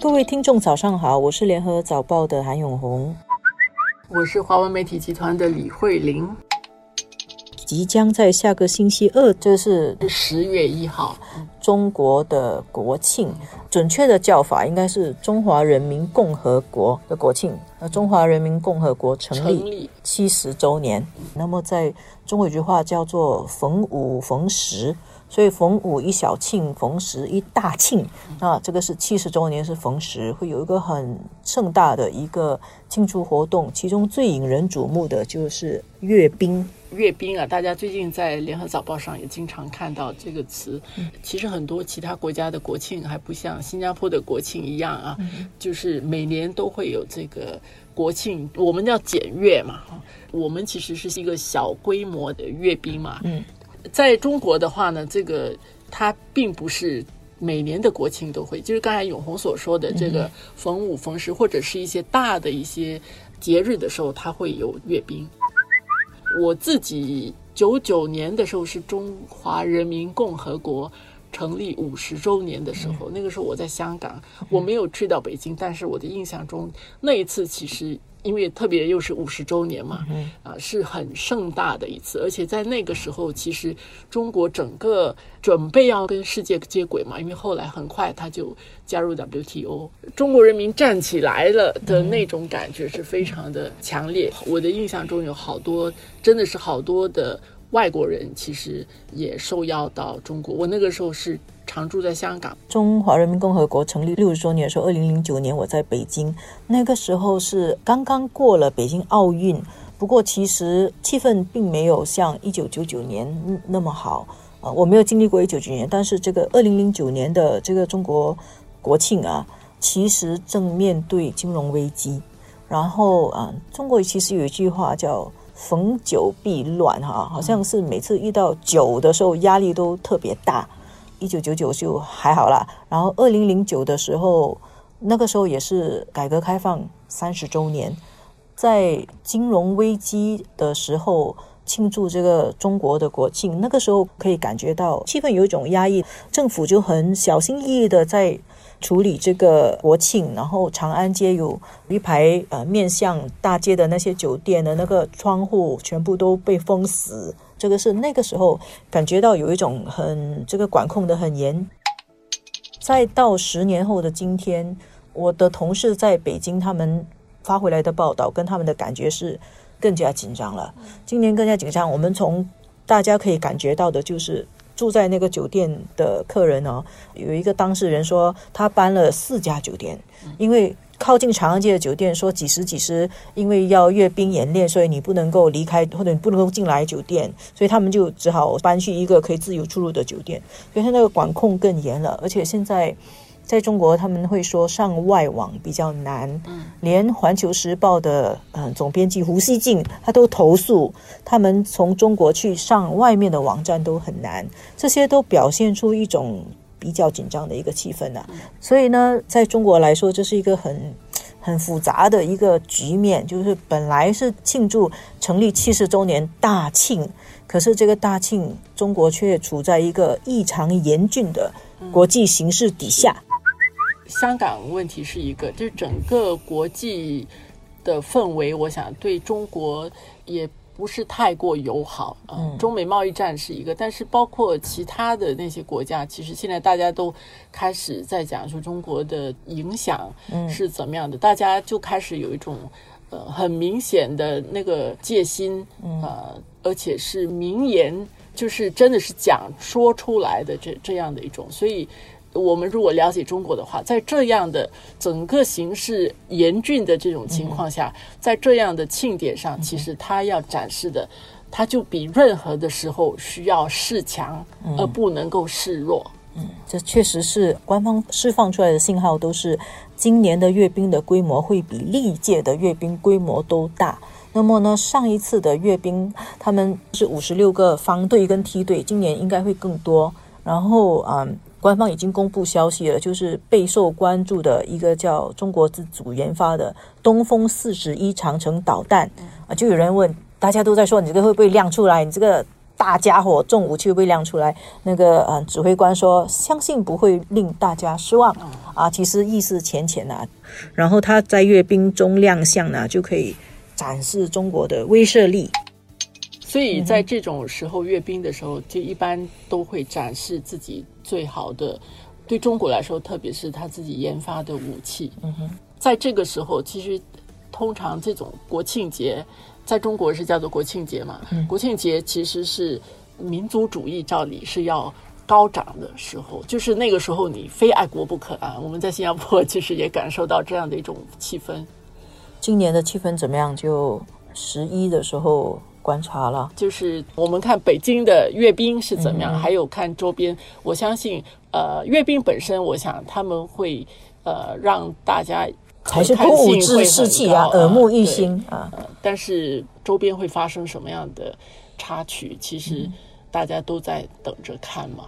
各位听众，早上好，我是联合早报的韩永红，我是华文媒体集团的李慧玲。即将在下个星期二，就是十月一号，中国的国庆，准确的叫法应该是中华人民共和国的国庆。呃，中华人民共和国成立七十周年。那么，在中国有句话叫做“逢五逢十”。所以逢五一小庆，逢十一大庆。那这个是七十周年，是逢十，会有一个很盛大的一个庆祝活动。其中最引人瞩目的就是阅兵。阅兵啊，大家最近在联合早报上也经常看到这个词。其实很多其他国家的国庆还不像新加坡的国庆一样啊，就是每年都会有这个国庆。我们叫检阅嘛，我们其实是一个小规模的阅兵嘛。嗯。在中国的话呢，这个它并不是每年的国庆都会，就是刚才永红所说的这个逢五逢十或者是一些大的一些节日的时候，它会有阅兵。我自己九九年的时候是中华人民共和国成立五十周年的时候，那个时候我在香港，我没有去到北京，但是我的印象中那一次其实。因为特别又是五十周年嘛，啊，是很盛大的一次，而且在那个时候，其实中国整个准备要跟世界接轨嘛，因为后来很快他就加入 WTO，中国人民站起来了的那种感觉是非常的强烈。我的印象中有好多，真的是好多的外国人，其实也受邀到中国。我那个时候是。常住在香港。中华人民共和国成立六十周年的时候，二零零九年我在北京，那个时候是刚刚过了北京奥运。不过其实气氛并没有像一九九九年那么好啊。我没有经历过一九九九年，但是这个二零零九年的这个中国国庆啊，其实正面对金融危机。然后啊，中国其实有一句话叫“逢酒必乱”哈，好像是每次遇到酒的时候，压力都特别大。一九九九就还好啦，然后二零零九的时候，那个时候也是改革开放三十周年，在金融危机的时候庆祝这个中国的国庆，那个时候可以感觉到气氛有一种压抑，政府就很小心翼翼的在处理这个国庆，然后长安街有一排呃面向大街的那些酒店的那个窗户全部都被封死。这个是那个时候感觉到有一种很这个管控的很严，再到十年后的今天，我的同事在北京，他们发回来的报道跟他们的感觉是更加紧张了。今年更加紧张，我们从大家可以感觉到的就是住在那个酒店的客人哦，有一个当事人说他搬了四家酒店，因为。靠近长安街的酒店说几时几时，因为要阅兵演练，所以你不能够离开或者你不能够进来酒店，所以他们就只好搬去一个可以自由出入的酒店。所以他那个管控更严了，而且现在在中国他们会说上外网比较难，嗯，连环球时报的嗯总编辑胡锡进他都投诉，他们从中国去上外面的网站都很难，这些都表现出一种。比较紧张的一个气氛呢，所以呢，在中国来说，这是一个很很复杂的一个局面，就是本来是庆祝成立七十周年大庆，可是这个大庆，中国却处在一个异常严峻的国际形势底下。香港问题是一个，就是整个国际的氛围，我想对中国也。不是太过友好嗯，中美贸易战是一个，但是包括其他的那些国家，其实现在大家都开始在讲说中国的影响是怎么样的，大家就开始有一种呃很明显的那个戒心呃，而且是明言，就是真的是讲说出来的这这样的一种，所以。我们如果了解中国的话，在这样的整个形势严峻的这种情况下，在这样的庆典上，其实他要展示的，他就比任何的时候需要示强，而不能够示弱。嗯，这确实是官方释放出来的信号，都是今年的阅兵的规模会比历届的阅兵规模都大。那么呢，上一次的阅兵他们是五十六个方队跟梯队，今年应该会更多。然后啊。官方已经公布消息了，就是备受关注的一个叫中国自主研发的东风四十一长城导弹啊，就有人问，大家都在说你这个会不会亮出来？你这个大家伙重武器会不会亮出来。那个呃指挥官说，相信不会令大家失望啊。其实意思浅浅呐。然后他在阅兵中亮相呢，就可以展示中国的威慑力。所以在这种时候阅兵的时候，就一般都会展示自己最好的。对中国来说，特别是他自己研发的武器。嗯哼，在这个时候，其实通常这种国庆节，在中国是叫做国庆节嘛。嗯国庆节其实是民族主义照理是要高涨的时候，就是那个时候你非爱国不可啊。我们在新加坡其实也感受到这样的一种气氛。今年的气氛怎么样？就十一的时候。观察了，就是我们看北京的阅兵是怎么样，还有看周边。我相信，呃，阅兵本身，我想他们会呃让大家还是鼓舞士气啊，耳目一新啊。但是周边会发生什么样的插曲，其实大家都在等着看嘛。